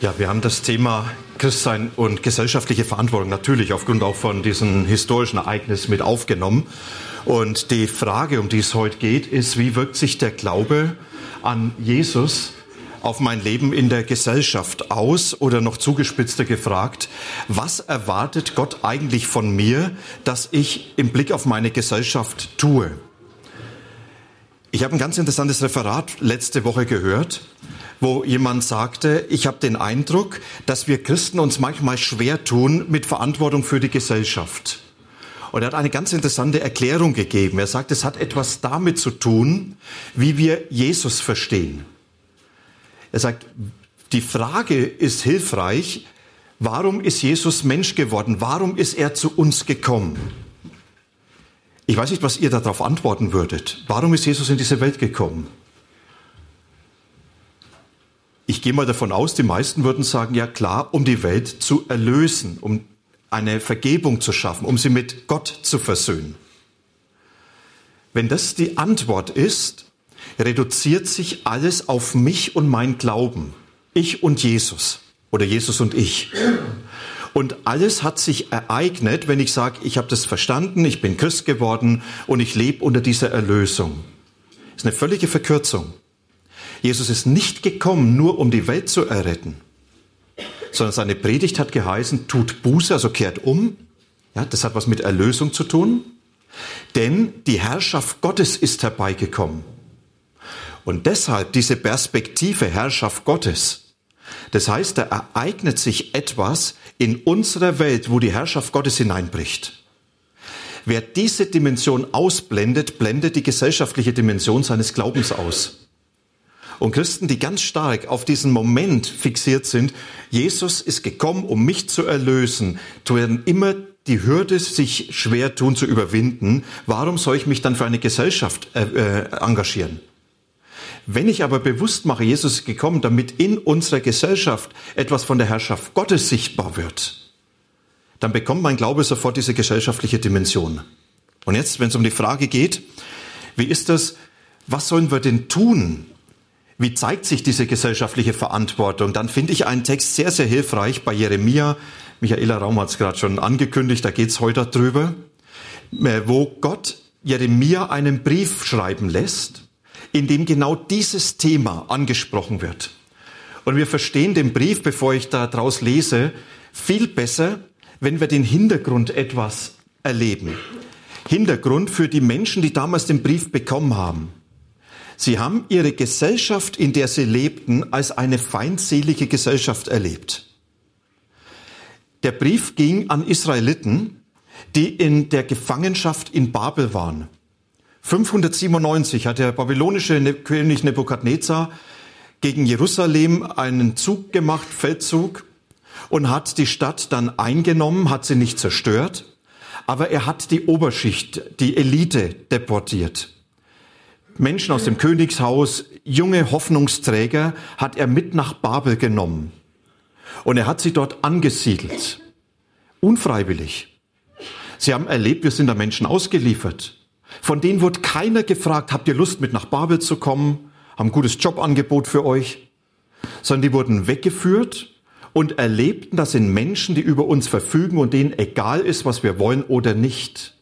Ja, wir haben das Thema Christsein und gesellschaftliche Verantwortung natürlich aufgrund auch von diesem historischen Ereignis mit aufgenommen. Und die Frage, um die es heute geht, ist, wie wirkt sich der Glaube an Jesus auf mein Leben in der Gesellschaft aus? Oder noch zugespitzter gefragt, was erwartet Gott eigentlich von mir, dass ich im Blick auf meine Gesellschaft tue? Ich habe ein ganz interessantes Referat letzte Woche gehört wo jemand sagte, ich habe den Eindruck, dass wir Christen uns manchmal schwer tun mit Verantwortung für die Gesellschaft. Und er hat eine ganz interessante Erklärung gegeben. Er sagt, es hat etwas damit zu tun, wie wir Jesus verstehen. Er sagt, die Frage ist hilfreich, warum ist Jesus Mensch geworden? Warum ist er zu uns gekommen? Ich weiß nicht, was ihr darauf antworten würdet. Warum ist Jesus in diese Welt gekommen? Ich gehe mal davon aus, die meisten würden sagen, ja klar, um die Welt zu erlösen, um eine Vergebung zu schaffen, um sie mit Gott zu versöhnen. Wenn das die Antwort ist, reduziert sich alles auf mich und mein Glauben. Ich und Jesus oder Jesus und ich. Und alles hat sich ereignet, wenn ich sage, ich habe das verstanden, ich bin Christ geworden und ich lebe unter dieser Erlösung. Das ist eine völlige Verkürzung. Jesus ist nicht gekommen, nur um die Welt zu erretten, sondern seine Predigt hat geheißen, tut Buße, also kehrt um. Ja, das hat was mit Erlösung zu tun. Denn die Herrschaft Gottes ist herbeigekommen. Und deshalb diese Perspektive Herrschaft Gottes. Das heißt, da ereignet sich etwas in unserer Welt, wo die Herrschaft Gottes hineinbricht. Wer diese Dimension ausblendet, blendet die gesellschaftliche Dimension seines Glaubens aus. Und Christen, die ganz stark auf diesen Moment fixiert sind, Jesus ist gekommen, um mich zu erlösen, werden immer die Hürde sich schwer tun zu überwinden. Warum soll ich mich dann für eine Gesellschaft äh, äh, engagieren? Wenn ich aber bewusst mache, Jesus ist gekommen, damit in unserer Gesellschaft etwas von der Herrschaft Gottes sichtbar wird, dann bekommt mein Glaube sofort diese gesellschaftliche Dimension. Und jetzt, wenn es um die Frage geht, wie ist das, was sollen wir denn tun, wie zeigt sich diese gesellschaftliche Verantwortung? Dann finde ich einen Text sehr, sehr hilfreich bei Jeremia. Michaela Raum hat es gerade schon angekündigt, da geht es heute drüber, äh, wo Gott Jeremia einen Brief schreiben lässt, in dem genau dieses Thema angesprochen wird. Und wir verstehen den Brief, bevor ich da draus lese, viel besser, wenn wir den Hintergrund etwas erleben. Hintergrund für die Menschen, die damals den Brief bekommen haben. Sie haben ihre Gesellschaft, in der sie lebten, als eine feindselige Gesellschaft erlebt. Der Brief ging an Israeliten, die in der Gefangenschaft in Babel waren. 597 hat der babylonische ne-, König Nebukadnezar gegen Jerusalem einen Zug gemacht, Feldzug, und hat die Stadt dann eingenommen, hat sie nicht zerstört, aber er hat die Oberschicht, die Elite deportiert. Menschen aus dem Königshaus, junge Hoffnungsträger, hat er mit nach Babel genommen. Und er hat sie dort angesiedelt. Unfreiwillig. Sie haben erlebt, wir sind da Menschen ausgeliefert. Von denen wurde keiner gefragt, habt ihr Lust mit nach Babel zu kommen? Haben ein gutes Jobangebot für euch? Sondern die wurden weggeführt und erlebten, das sind Menschen, die über uns verfügen und denen egal ist, was wir wollen oder nicht.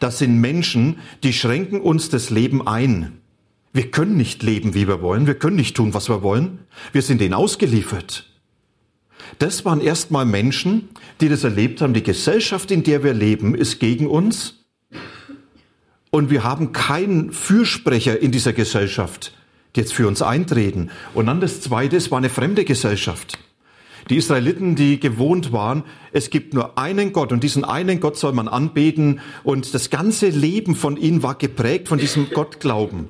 Das sind Menschen, die schränken uns das Leben ein. Wir können nicht leben, wie wir wollen. Wir können nicht tun, was wir wollen. Wir sind ihnen ausgeliefert. Das waren erstmal Menschen, die das erlebt haben. Die Gesellschaft, in der wir leben, ist gegen uns. Und wir haben keinen Fürsprecher in dieser Gesellschaft, die jetzt für uns eintreten. Und dann das Zweite, es war eine fremde Gesellschaft. Die Israeliten, die gewohnt waren, es gibt nur einen Gott und diesen einen Gott soll man anbeten und das ganze Leben von ihnen war geprägt von diesem Gottglauben.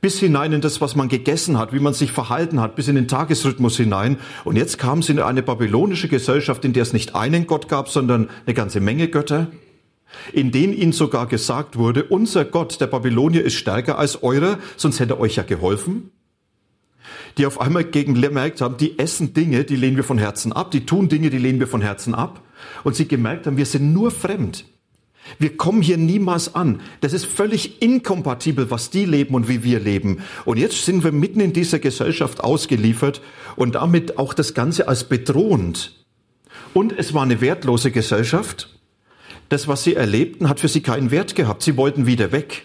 bis hinein in das, was man gegessen hat, wie man sich verhalten hat, bis in den Tagesrhythmus hinein. Und jetzt kam sie in eine babylonische Gesellschaft, in der es nicht einen Gott gab, sondern eine ganze Menge Götter, in denen ihnen sogar gesagt wurde, unser Gott, der Babylonier, ist stärker als eurer, sonst hätte er euch ja geholfen. Die auf einmal gemerkt haben, die essen Dinge, die lehnen wir von Herzen ab, die tun Dinge, die lehnen wir von Herzen ab. Und sie gemerkt haben, wir sind nur fremd. Wir kommen hier niemals an. Das ist völlig inkompatibel, was die leben und wie wir leben. Und jetzt sind wir mitten in dieser Gesellschaft ausgeliefert und damit auch das Ganze als bedrohend. Und es war eine wertlose Gesellschaft. Das, was sie erlebten, hat für sie keinen Wert gehabt. Sie wollten wieder weg.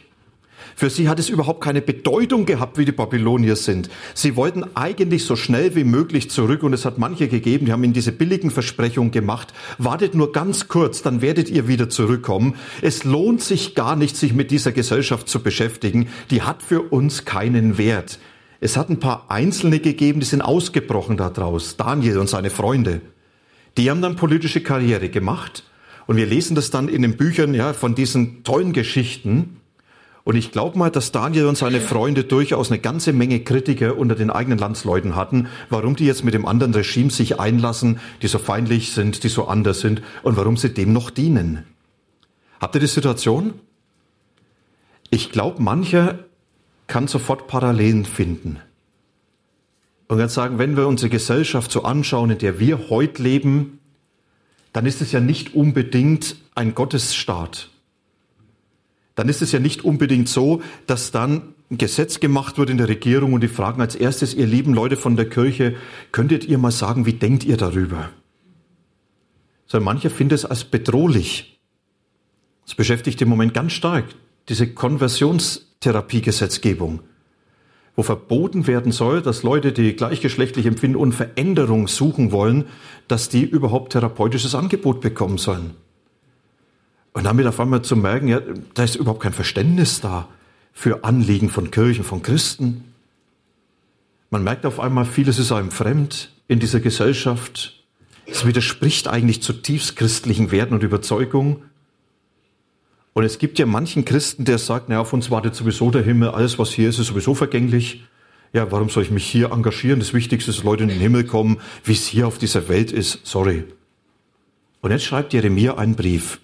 Für sie hat es überhaupt keine Bedeutung gehabt, wie die Babylonier sind. Sie wollten eigentlich so schnell wie möglich zurück und es hat manche gegeben, die haben ihnen diese billigen Versprechungen gemacht. Wartet nur ganz kurz, dann werdet ihr wieder zurückkommen. Es lohnt sich gar nicht, sich mit dieser Gesellschaft zu beschäftigen. Die hat für uns keinen Wert. Es hat ein paar Einzelne gegeben, die sind ausgebrochen daraus. Daniel und seine Freunde. Die haben dann politische Karriere gemacht. Und wir lesen das dann in den Büchern ja, von diesen tollen Geschichten. Und ich glaube mal, dass Daniel und seine Freunde durchaus eine ganze Menge Kritiker unter den eigenen Landsleuten hatten, warum die jetzt mit dem anderen Regime sich einlassen, die so feindlich sind, die so anders sind und warum sie dem noch dienen. Habt ihr die Situation? Ich glaube, mancher kann sofort Parallelen finden. Und kann sagen, wenn wir unsere Gesellschaft so anschauen, in der wir heute leben, dann ist es ja nicht unbedingt ein Gottesstaat dann ist es ja nicht unbedingt so, dass dann ein Gesetz gemacht wird in der Regierung und die fragen als erstes, ihr lieben Leute von der Kirche, könntet ihr mal sagen, wie denkt ihr darüber? Sondern manche finden es als bedrohlich. Das beschäftigt im Moment ganz stark, diese Konversionstherapiegesetzgebung, wo verboten werden soll, dass Leute, die gleichgeschlechtlich empfinden und Veränderung suchen wollen, dass die überhaupt therapeutisches Angebot bekommen sollen. Und damit auf einmal zu merken, ja, da ist überhaupt kein Verständnis da für Anliegen von Kirchen, von Christen. Man merkt auf einmal, vieles ist einem fremd in dieser Gesellschaft. Es widerspricht eigentlich zutiefst christlichen Werten und Überzeugungen. Und es gibt ja manchen Christen, der sagt, naja, auf uns wartet sowieso der Himmel, alles was hier ist, ist sowieso vergänglich. Ja, warum soll ich mich hier engagieren? Das Wichtigste ist, dass Leute in den Himmel kommen, wie es hier auf dieser Welt ist. Sorry. Und jetzt schreibt Jeremia einen Brief.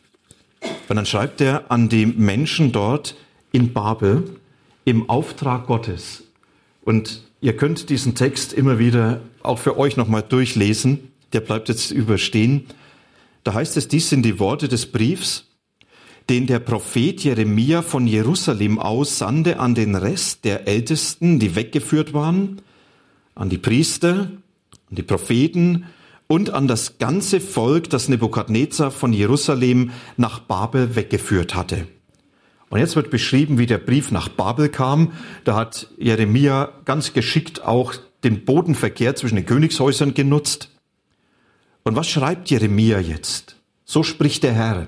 Und dann schreibt er an die Menschen dort in Babel im Auftrag Gottes. Und ihr könnt diesen Text immer wieder auch für euch nochmal durchlesen. Der bleibt jetzt überstehen. Da heißt es, dies sind die Worte des Briefs, den der Prophet Jeremia von Jerusalem aus sandte an den Rest der Ältesten, die weggeführt waren, an die Priester, an die Propheten und an das ganze Volk, das Nebukadnezar von Jerusalem nach Babel weggeführt hatte. Und jetzt wird beschrieben, wie der Brief nach Babel kam. Da hat Jeremia ganz geschickt auch den Bodenverkehr zwischen den Königshäusern genutzt. Und was schreibt Jeremia jetzt? So spricht der Herr.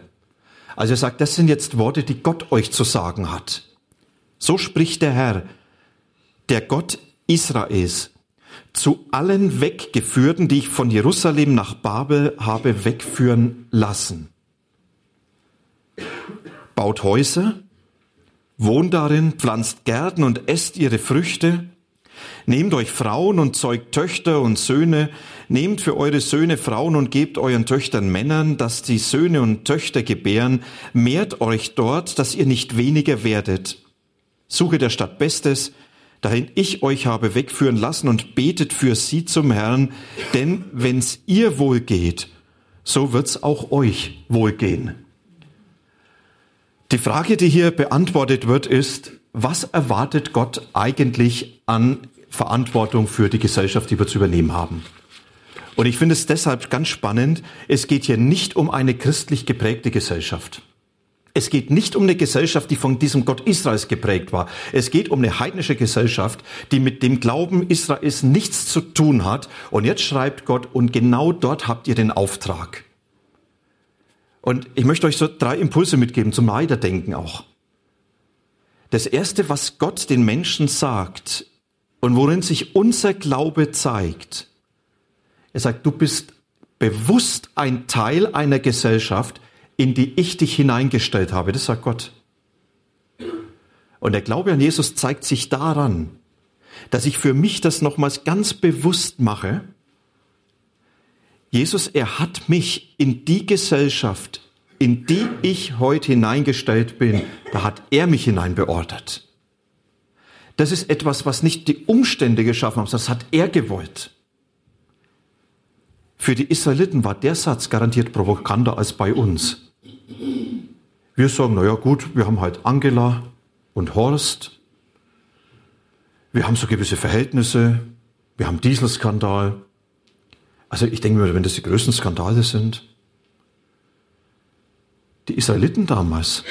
Also er sagt, das sind jetzt Worte, die Gott euch zu sagen hat. So spricht der Herr, der Gott Israels, zu allen Weggeführten, die ich von Jerusalem nach Babel habe wegführen lassen. Baut Häuser, wohnt darin, pflanzt Gärten und esst ihre Früchte, Nehmt euch Frauen und zeugt Töchter und Söhne, nehmt für eure Söhne Frauen und gebt euren Töchtern Männern, dass die Söhne und Töchter gebären, mehrt euch dort, dass ihr nicht weniger werdet. Suche der Stadt Bestes, dahin ich euch habe wegführen lassen und betet für sie zum Herrn, denn wenn's ihr wohl geht, so wird's auch euch wohlgehen. Die Frage, die hier beantwortet wird, ist, was erwartet Gott eigentlich an Verantwortung für die Gesellschaft, die wir zu übernehmen haben? Und ich finde es deshalb ganz spannend, es geht hier nicht um eine christlich geprägte Gesellschaft. Es geht nicht um eine Gesellschaft, die von diesem Gott Israels geprägt war. Es geht um eine heidnische Gesellschaft, die mit dem Glauben Israels nichts zu tun hat. Und jetzt schreibt Gott, und genau dort habt ihr den Auftrag. Und ich möchte euch so drei Impulse mitgeben zum Weiterdenken auch. Das erste, was Gott den Menschen sagt und worin sich unser Glaube zeigt, er sagt, du bist bewusst ein Teil einer Gesellschaft, in die ich dich hineingestellt habe. Das sagt Gott. Und der Glaube an Jesus zeigt sich daran, dass ich für mich das nochmals ganz bewusst mache. Jesus, er hat mich in die Gesellschaft, in die ich heute hineingestellt bin, da hat er mich hineinbeordert. Das ist etwas, was nicht die Umstände geschaffen haben, sondern das hat er gewollt. Für die Israeliten war der Satz garantiert provokanter als bei uns. Wir sagen, naja gut, wir haben halt Angela und Horst. Wir haben so gewisse Verhältnisse. Wir haben Dieselskandal. Also ich denke mir, wenn das die größten Skandale sind. Die Israeliten damals,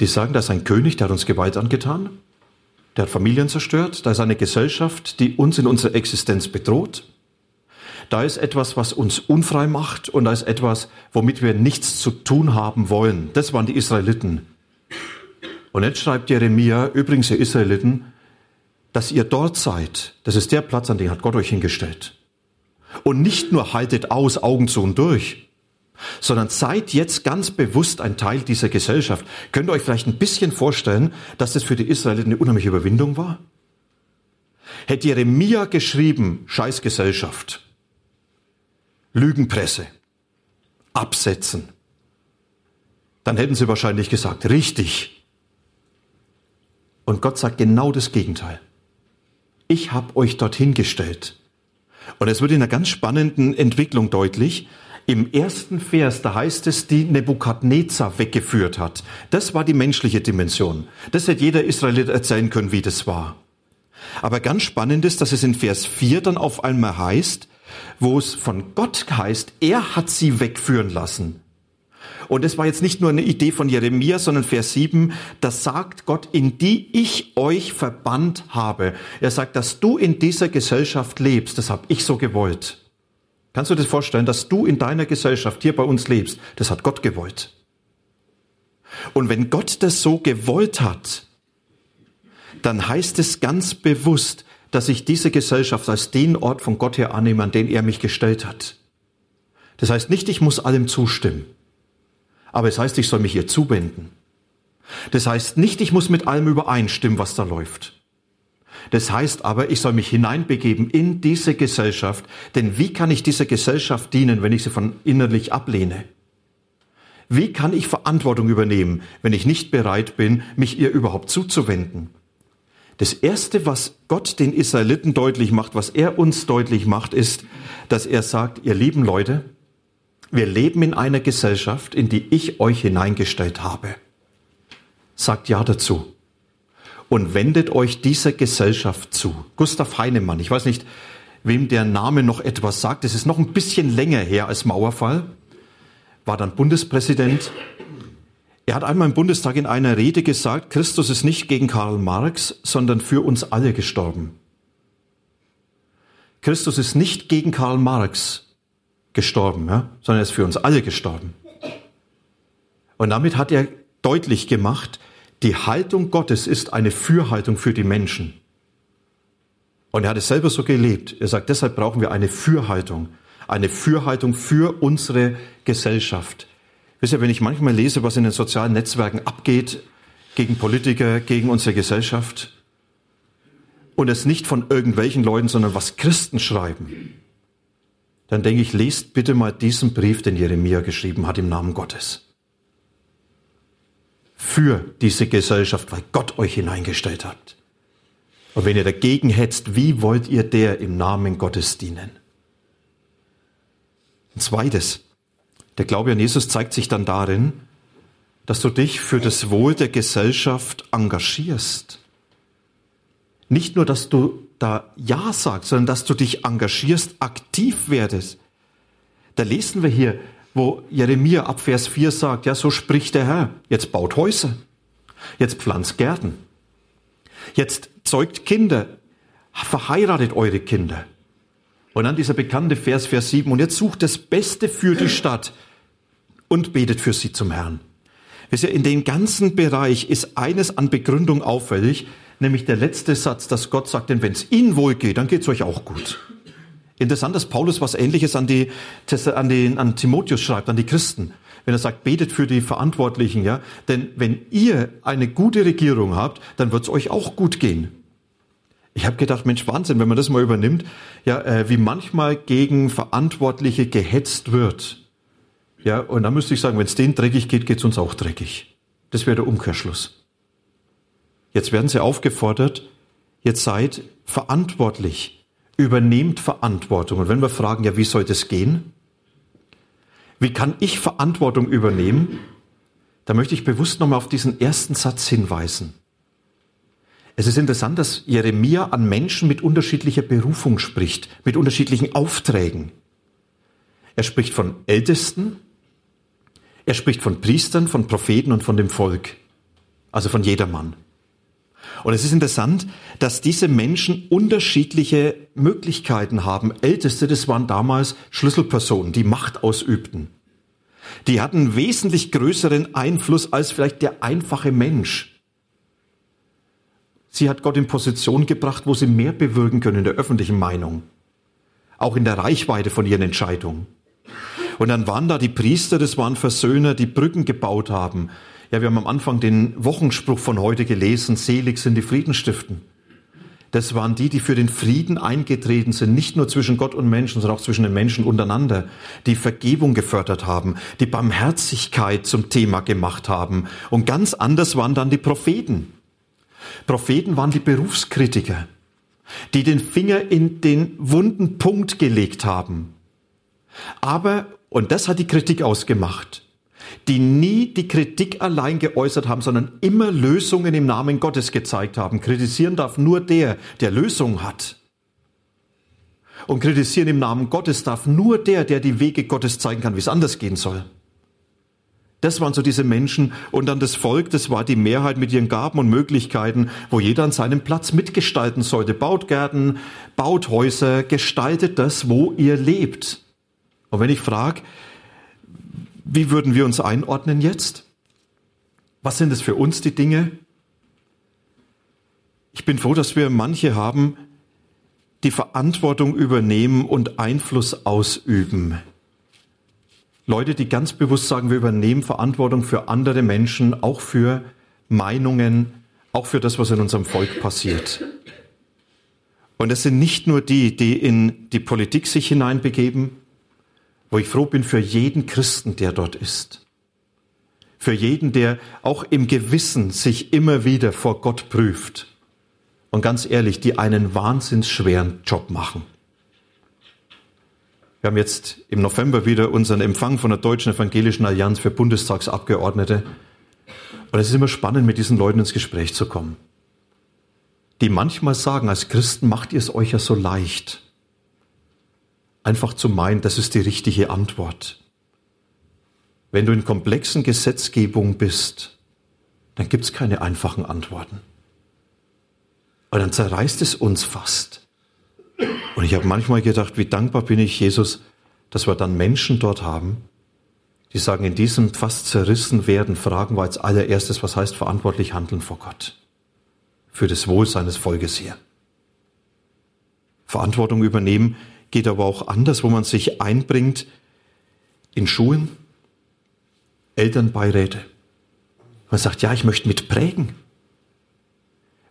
die sagen, da ist ein König, der hat uns Gewalt angetan. Der hat Familien zerstört. Da ist eine Gesellschaft, die uns in unserer Existenz bedroht. Da ist etwas, was uns unfrei macht und da ist etwas, womit wir nichts zu tun haben wollen. Das waren die Israeliten. Und jetzt schreibt Jeremia, übrigens ihr Israeliten, dass ihr dort seid. Das ist der Platz, an den hat Gott euch hingestellt. Und nicht nur haltet aus, Augen zu und durch, sondern seid jetzt ganz bewusst ein Teil dieser Gesellschaft. Könnt ihr euch vielleicht ein bisschen vorstellen, dass das für die Israeliten eine unheimliche Überwindung war? Hätte Jeremia geschrieben, Scheißgesellschaft, Lügenpresse, absetzen. Dann hätten sie wahrscheinlich gesagt, richtig. Und Gott sagt genau das Gegenteil. Ich habe euch dorthin gestellt. Und es wird in einer ganz spannenden Entwicklung deutlich. Im ersten Vers, da heißt es, die Nebukadnezar weggeführt hat. Das war die menschliche Dimension. Das hätte jeder Israelit erzählen können, wie das war. Aber ganz spannend ist, dass es in Vers 4 dann auf einmal heißt, wo es von Gott heißt, er hat sie wegführen lassen. Und es war jetzt nicht nur eine Idee von Jeremia, sondern Vers 7, das sagt Gott, in die ich euch verbannt habe. Er sagt, dass du in dieser Gesellschaft lebst, das habe ich so gewollt. Kannst du dir vorstellen, dass du in deiner Gesellschaft hier bei uns lebst? Das hat Gott gewollt. Und wenn Gott das so gewollt hat, dann heißt es ganz bewusst, dass ich diese Gesellschaft als den Ort von Gott her annehme, an den er mich gestellt hat. Das heißt nicht, ich muss allem zustimmen, aber es heißt, ich soll mich ihr zuwenden. Das heißt nicht, ich muss mit allem übereinstimmen, was da läuft. Das heißt aber, ich soll mich hineinbegeben in diese Gesellschaft, denn wie kann ich dieser Gesellschaft dienen, wenn ich sie von innerlich ablehne? Wie kann ich Verantwortung übernehmen, wenn ich nicht bereit bin, mich ihr überhaupt zuzuwenden? Das Erste, was Gott den Israeliten deutlich macht, was er uns deutlich macht, ist, dass er sagt, ihr lieben Leute, wir leben in einer Gesellschaft, in die ich euch hineingestellt habe. Sagt ja dazu. Und wendet euch dieser Gesellschaft zu. Gustav Heinemann, ich weiß nicht, wem der Name noch etwas sagt, es ist noch ein bisschen länger her als Mauerfall, war dann Bundespräsident er hat einmal im Bundestag in einer Rede gesagt, Christus ist nicht gegen Karl Marx, sondern für uns alle gestorben. Christus ist nicht gegen Karl Marx gestorben, ja, sondern er ist für uns alle gestorben. Und damit hat er deutlich gemacht, die Haltung Gottes ist eine Fürhaltung für die Menschen. Und er hat es selber so gelebt. Er sagt, deshalb brauchen wir eine Fürhaltung. Eine Fürhaltung für unsere Gesellschaft. Wisst ihr, wenn ich manchmal lese, was in den sozialen Netzwerken abgeht, gegen Politiker, gegen unsere Gesellschaft, und es nicht von irgendwelchen Leuten, sondern was Christen schreiben, dann denke ich, lest bitte mal diesen Brief, den Jeremia geschrieben hat im Namen Gottes. Für diese Gesellschaft, weil Gott euch hineingestellt hat. Und wenn ihr dagegen hetzt, wie wollt ihr der im Namen Gottes dienen? Ein zweites, der Glaube an Jesus zeigt sich dann darin, dass du dich für das Wohl der Gesellschaft engagierst. Nicht nur, dass du da Ja sagst, sondern dass du dich engagierst, aktiv werdest. Da lesen wir hier, wo Jeremia ab Vers 4 sagt, ja, so spricht der Herr, jetzt baut Häuser, jetzt pflanzt Gärten, jetzt zeugt Kinder, verheiratet eure Kinder. Und dann dieser bekannte Vers, Vers 7, und jetzt sucht das Beste für die Stadt und betet für sie zum Herrn. Wisst ihr, in dem ganzen Bereich ist eines an Begründung auffällig, nämlich der letzte Satz, dass Gott sagt, denn wenn es ihnen wohl geht, dann geht es euch auch gut. Interessant, dass Paulus was Ähnliches an, die, an, den, an Timotheus schreibt, an die Christen. Wenn er sagt, betet für die Verantwortlichen, ja. Denn wenn ihr eine gute Regierung habt, dann wird es euch auch gut gehen. Ich habe gedacht, Mensch, Wahnsinn, wenn man das mal übernimmt, ja, äh, wie manchmal gegen Verantwortliche gehetzt wird. Ja, und dann müsste ich sagen, wenn es denen dreckig geht, geht es uns auch dreckig. Das wäre der Umkehrschluss. Jetzt werden sie aufgefordert, jetzt seid verantwortlich übernehmt Verantwortung. Und wenn wir fragen, ja, wie soll das gehen? Wie kann ich Verantwortung übernehmen? Da möchte ich bewusst nochmal auf diesen ersten Satz hinweisen. Es ist interessant, dass Jeremia an Menschen mit unterschiedlicher Berufung spricht, mit unterschiedlichen Aufträgen. Er spricht von Ältesten, er spricht von Priestern, von Propheten und von dem Volk, also von jedermann. Und es ist interessant, dass diese Menschen unterschiedliche Möglichkeiten haben. Älteste, das waren damals Schlüsselpersonen, die Macht ausübten. Die hatten wesentlich größeren Einfluss als vielleicht der einfache Mensch. Sie hat Gott in Position gebracht, wo sie mehr bewirken können in der öffentlichen Meinung. Auch in der Reichweite von ihren Entscheidungen. Und dann waren da die Priester, das waren Versöhner, die Brücken gebaut haben, ja, wir haben am Anfang den Wochenspruch von heute gelesen, selig sind die Friedenstiften. Das waren die, die für den Frieden eingetreten sind, nicht nur zwischen Gott und Menschen, sondern auch zwischen den Menschen untereinander, die Vergebung gefördert haben, die Barmherzigkeit zum Thema gemacht haben. Und ganz anders waren dann die Propheten. Propheten waren die Berufskritiker, die den Finger in den wunden Punkt gelegt haben. Aber, und das hat die Kritik ausgemacht, die nie die Kritik allein geäußert haben, sondern immer Lösungen im Namen Gottes gezeigt haben. Kritisieren darf nur der, der Lösung hat. Und kritisieren im Namen Gottes darf nur der, der die Wege Gottes zeigen kann, wie es anders gehen soll. Das waren so diese Menschen und dann das Volk, das war die Mehrheit mit ihren Gaben und Möglichkeiten, wo jeder an seinem Platz mitgestalten sollte. Baut Gärten, baut Häuser, gestaltet das, wo ihr lebt. Und wenn ich frage, wie würden wir uns einordnen jetzt? Was sind es für uns die Dinge? Ich bin froh, dass wir manche haben, die Verantwortung übernehmen und Einfluss ausüben. Leute, die ganz bewusst sagen, wir übernehmen Verantwortung für andere Menschen, auch für Meinungen, auch für das, was in unserem Volk passiert. Und es sind nicht nur die, die in die Politik sich hineinbegeben, wo ich froh bin für jeden Christen, der dort ist. Für jeden, der auch im Gewissen sich immer wieder vor Gott prüft. Und ganz ehrlich, die einen wahnsinns schweren Job machen. Wir haben jetzt im November wieder unseren Empfang von der Deutschen Evangelischen Allianz für Bundestagsabgeordnete. Und es ist immer spannend, mit diesen Leuten ins Gespräch zu kommen. Die manchmal sagen, als Christen macht ihr es euch ja so leicht einfach zu meinen, das ist die richtige Antwort. Wenn du in komplexen Gesetzgebungen bist, dann gibt es keine einfachen Antworten. Und dann zerreißt es uns fast. Und ich habe manchmal gedacht, wie dankbar bin ich, Jesus, dass wir dann Menschen dort haben, die sagen, in diesem fast zerrissen werden, fragen wir als allererstes, was heißt verantwortlich handeln vor Gott? Für das Wohl seines Volkes hier. Verantwortung übernehmen geht aber auch anders, wo man sich einbringt in Schulen, Elternbeiräte. Man sagt, ja, ich möchte mitprägen.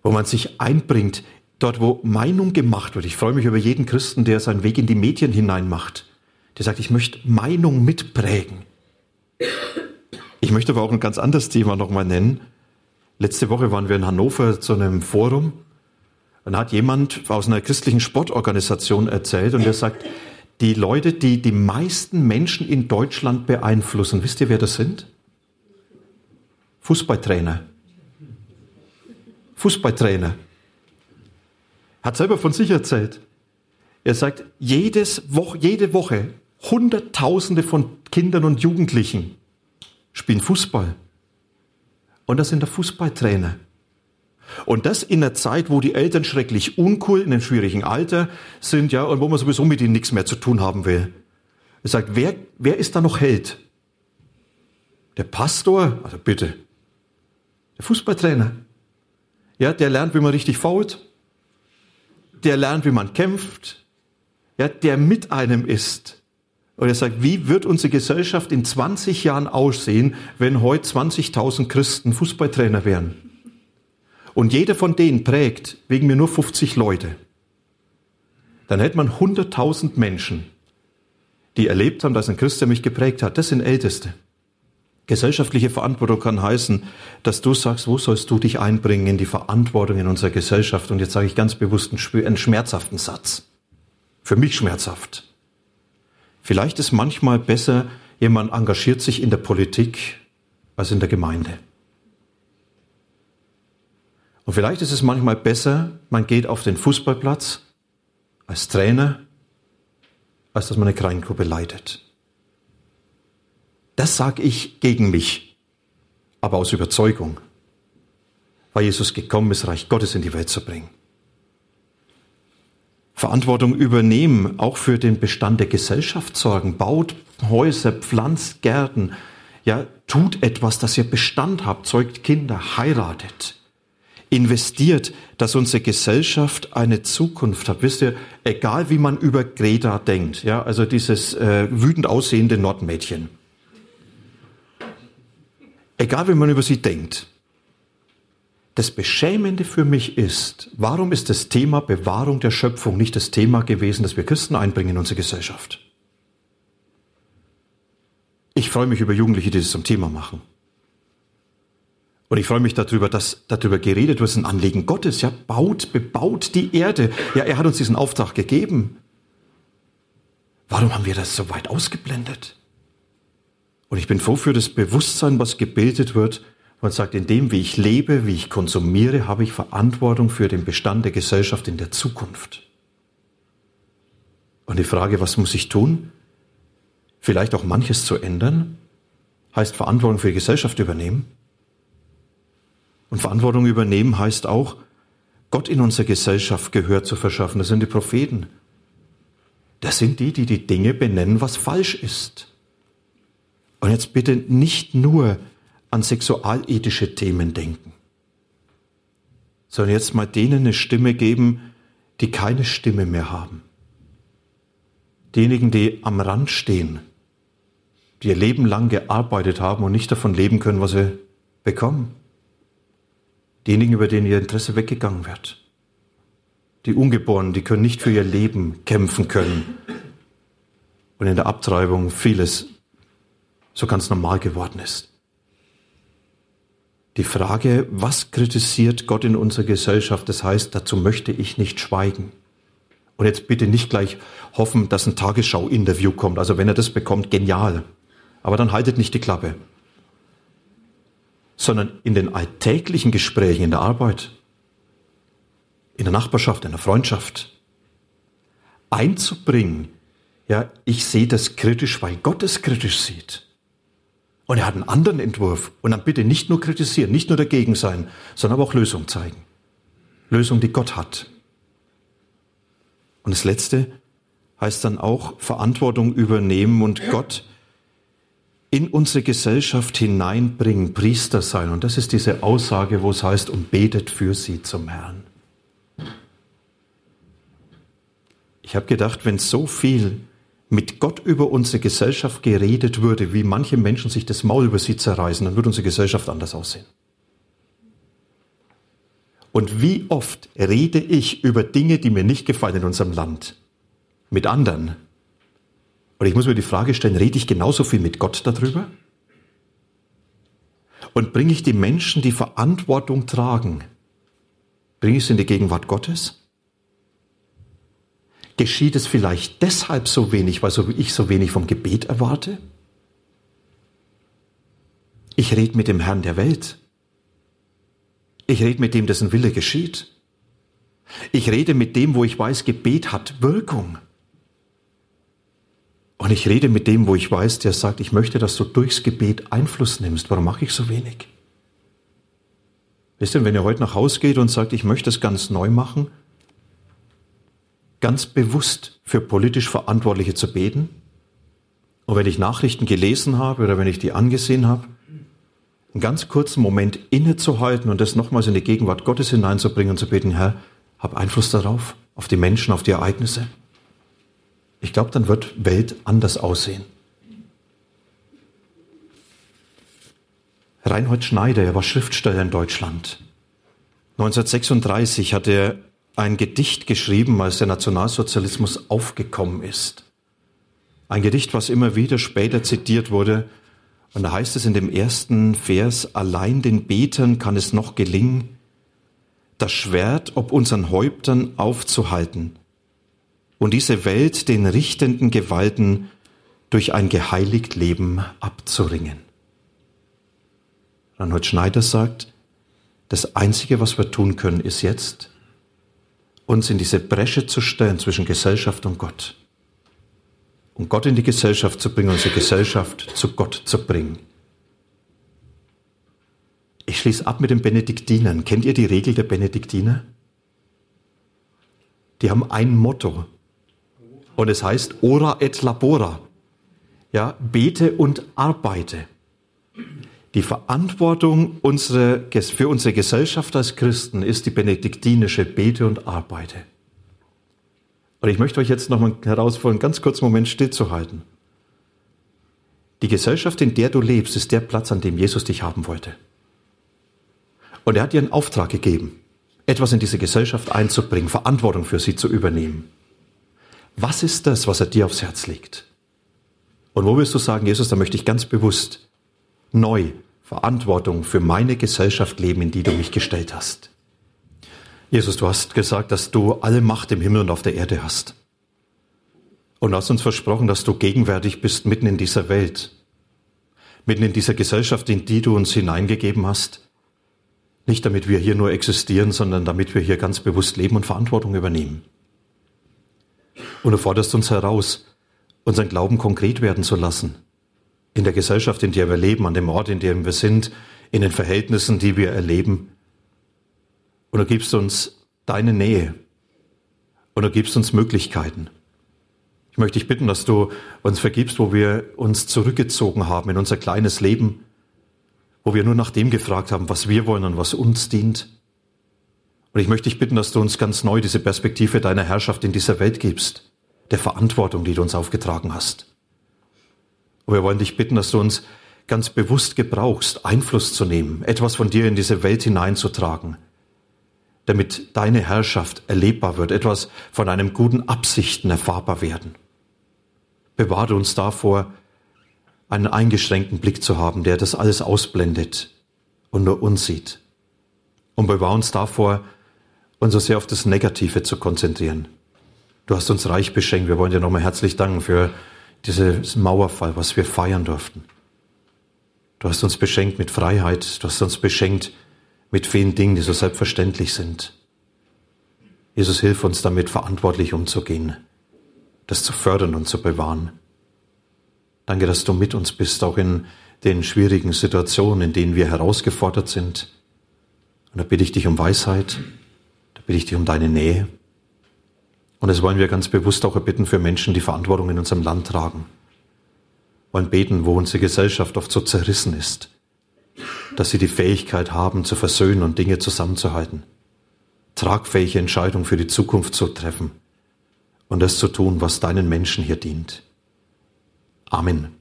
Wo man sich einbringt, dort, wo Meinung gemacht wird. Ich freue mich über jeden Christen, der seinen Weg in die Medien hinein macht. Der sagt, ich möchte Meinung mitprägen. Ich möchte aber auch ein ganz anderes Thema nochmal nennen. Letzte Woche waren wir in Hannover zu einem Forum dann hat jemand aus einer christlichen Sportorganisation erzählt und er sagt, die Leute, die die meisten Menschen in Deutschland beeinflussen, wisst ihr, wer das sind? Fußballtrainer. Fußballtrainer. Hat selber von sich erzählt. Er sagt, jedes Woche, jede Woche Hunderttausende von Kindern und Jugendlichen spielen Fußball. Und das sind der Fußballtrainer. Und das in der Zeit, wo die Eltern schrecklich uncool in einem schwierigen Alter sind, ja, und wo man sowieso mit ihnen nichts mehr zu tun haben will. Er sagt, wer, wer ist da noch Held? Der Pastor? Also bitte. Der Fußballtrainer. Ja, der lernt, wie man richtig fault. Der lernt, wie man kämpft. ja, der mit einem ist. Und er sagt, wie wird unsere Gesellschaft in 20 Jahren aussehen, wenn heute 20.000 Christen Fußballtrainer wären? Und jeder von denen prägt wegen mir nur 50 Leute. Dann hätte man 100.000 Menschen, die erlebt haben, dass ein Christ, der mich geprägt hat, das sind Älteste. Gesellschaftliche Verantwortung kann heißen, dass du sagst, wo sollst du dich einbringen in die Verantwortung in unserer Gesellschaft? Und jetzt sage ich ganz bewusst einen, schmerzhaften Satz. Für mich schmerzhaft. Vielleicht ist manchmal besser, jemand engagiert sich in der Politik als in der Gemeinde. Und vielleicht ist es manchmal besser, man geht auf den Fußballplatz als Trainer, als dass man eine Kleingruppe leitet. Das sage ich gegen mich, aber aus Überzeugung, weil Jesus gekommen ist, Reich Gottes in die Welt zu bringen. Verantwortung übernehmen, auch für den Bestand der Gesellschaft sorgen, baut Häuser, pflanzt Gärten, ja, tut etwas, dass ihr Bestand habt, zeugt Kinder, heiratet, investiert, dass unsere Gesellschaft eine Zukunft hat. Wisst ihr, egal wie man über Greta denkt, ja, also dieses äh, wütend aussehende Nordmädchen, egal wie man über sie denkt, das Beschämende für mich ist, warum ist das Thema Bewahrung der Schöpfung nicht das Thema gewesen, das wir Christen einbringen in unsere Gesellschaft? Ich freue mich über Jugendliche, die das zum Thema machen. Und ich freue mich darüber, dass darüber geredet wird, es ist ein Anliegen Gottes. Ja, baut, bebaut die Erde. Ja, er hat uns diesen Auftrag gegeben. Warum haben wir das so weit ausgeblendet? Und ich bin froh für das Bewusstsein, was gebildet wird, und sagt, in dem, wie ich lebe, wie ich konsumiere, habe ich Verantwortung für den Bestand der Gesellschaft in der Zukunft. Und die Frage, was muss ich tun? Vielleicht auch manches zu ändern, heißt Verantwortung für die Gesellschaft übernehmen. Und Verantwortung übernehmen heißt auch, Gott in unserer Gesellschaft Gehör zu verschaffen. Das sind die Propheten. Das sind die, die die Dinge benennen, was falsch ist. Und jetzt bitte nicht nur an sexualethische Themen denken, sondern jetzt mal denen eine Stimme geben, die keine Stimme mehr haben. Diejenigen, die am Rand stehen, die ihr Leben lang gearbeitet haben und nicht davon leben können, was sie bekommen. Diejenigen, über denen ihr Interesse weggegangen wird. Die Ungeborenen, die können nicht für ihr Leben kämpfen können. Und in der Abtreibung vieles so ganz normal geworden ist die Frage, was kritisiert Gott in unserer Gesellschaft, das heißt, dazu möchte ich nicht schweigen. Und jetzt bitte nicht gleich hoffen, dass ein Tagesschau-Interview kommt. Also wenn er das bekommt, genial. Aber dann haltet nicht die Klappe. Sondern in den alltäglichen Gesprächen, in der Arbeit, in der Nachbarschaft, in der Freundschaft, einzubringen, ja, ich sehe das kritisch, weil Gott es kritisch sieht. Und er hat einen anderen Entwurf. Und dann bitte nicht nur kritisieren, nicht nur dagegen sein, sondern aber auch Lösung zeigen. Lösung, die Gott hat. Und das Letzte heißt dann auch Verantwortung übernehmen und Gott in unsere Gesellschaft hineinbringen, Priester sein. Und das ist diese Aussage, wo es heißt, und betet für sie zum Herrn. Ich habe gedacht, wenn so viel mit Gott über unsere Gesellschaft geredet würde, wie manche Menschen sich das Maul über sie zerreißen, dann würde unsere Gesellschaft anders aussehen. Und wie oft rede ich über Dinge, die mir nicht gefallen in unserem Land, mit anderen? Und ich muss mir die Frage stellen, rede ich genauso viel mit Gott darüber? Und bringe ich die Menschen, die Verantwortung tragen, bringe ich sie in die Gegenwart Gottes? Geschieht es vielleicht deshalb so wenig, weil so ich so wenig vom Gebet erwarte? Ich rede mit dem Herrn der Welt. Ich rede mit dem, dessen Wille geschieht. Ich rede mit dem, wo ich weiß, Gebet hat Wirkung. Und ich rede mit dem, wo ich weiß, der sagt, ich möchte, dass du durchs Gebet Einfluss nimmst. Warum mache ich so wenig? Wisst ihr, wenn ihr heute nach Hause geht und sagt, ich möchte es ganz neu machen, ganz bewusst für politisch Verantwortliche zu beten. Und wenn ich Nachrichten gelesen habe oder wenn ich die angesehen habe, einen ganz kurzen Moment innezuhalten und das nochmals in die Gegenwart Gottes hineinzubringen und zu beten, Herr, hab Einfluss darauf, auf die Menschen, auf die Ereignisse. Ich glaube, dann wird Welt anders aussehen. Reinhold Schneider, er war Schriftsteller in Deutschland. 1936 hat er ein Gedicht geschrieben, als der Nationalsozialismus aufgekommen ist. Ein Gedicht, was immer wieder später zitiert wurde. Und da heißt es in dem ersten Vers, allein den Betern kann es noch gelingen, das Schwert ob unseren Häuptern aufzuhalten und diese Welt den richtenden Gewalten durch ein geheiligt Leben abzuringen. Reinhold Schneider sagt, das Einzige, was wir tun können, ist jetzt, uns in diese Bresche zu stellen zwischen Gesellschaft und Gott. Und Gott in die Gesellschaft zu bringen, unsere Gesellschaft zu Gott zu bringen. Ich schließe ab mit den Benediktinern. Kennt ihr die Regel der Benediktiner? Die haben ein Motto. Und es heißt ora et labora. Ja, bete und arbeite. Die Verantwortung unsere, für unsere Gesellschaft als Christen ist die benediktinische Bete und Arbeite. Und ich möchte euch jetzt nochmal herausfordern, ganz kurz einen Moment stillzuhalten. Die Gesellschaft, in der du lebst, ist der Platz, an dem Jesus dich haben wollte. Und er hat dir einen Auftrag gegeben, etwas in diese Gesellschaft einzubringen, Verantwortung für sie zu übernehmen. Was ist das, was er dir aufs Herz legt? Und wo wirst du sagen, Jesus, da möchte ich ganz bewusst neu Verantwortung für meine Gesellschaft leben, in die du mich gestellt hast. Jesus, du hast gesagt, dass du alle Macht im Himmel und auf der Erde hast. Und hast uns versprochen, dass du gegenwärtig bist mitten in dieser Welt, mitten in dieser Gesellschaft, in die du uns hineingegeben hast. Nicht damit wir hier nur existieren, sondern damit wir hier ganz bewusst leben und Verantwortung übernehmen. Und du forderst uns heraus, unseren Glauben konkret werden zu lassen, in der Gesellschaft, in der wir leben, an dem Ort, in dem wir sind, in den Verhältnissen, die wir erleben. Und du gibst uns deine Nähe und du gibst uns Möglichkeiten. Ich möchte dich bitten, dass du uns vergibst, wo wir uns zurückgezogen haben in unser kleines Leben, wo wir nur nach dem gefragt haben, was wir wollen und was uns dient. Und ich möchte dich bitten, dass du uns ganz neu diese Perspektive deiner Herrschaft in dieser Welt gibst, der Verantwortung, die du uns aufgetragen hast. Und wir wollen dich bitten, dass du uns ganz bewusst gebrauchst, Einfluss zu nehmen, etwas von dir in diese Welt hineinzutragen, damit deine Herrschaft erlebbar wird, etwas von deinem guten Absichten erfahrbar werden. Bewahre uns davor, einen eingeschränkten Blick zu haben, der das alles ausblendet und nur uns sieht. Und bewahre uns davor, uns so sehr auf das Negative zu konzentrieren. Du hast uns reich beschenkt. Wir wollen dir nochmal herzlich danken für dieses Mauerfall, was wir feiern durften. Du hast uns beschenkt mit Freiheit, du hast uns beschenkt mit vielen Dingen, die so selbstverständlich sind. Jesus, hilf uns damit verantwortlich umzugehen, das zu fördern und zu bewahren. Danke, dass du mit uns bist, auch in den schwierigen Situationen, in denen wir herausgefordert sind. Und da bitte ich dich um Weisheit, da bitte ich dich um deine Nähe. Und das wollen wir ganz bewusst auch erbitten für Menschen, die Verantwortung in unserem Land tragen. Wollen beten, wo unsere Gesellschaft oft so zerrissen ist, dass sie die Fähigkeit haben, zu versöhnen und Dinge zusammenzuhalten, tragfähige Entscheidungen für die Zukunft zu treffen und das zu tun, was deinen Menschen hier dient. Amen.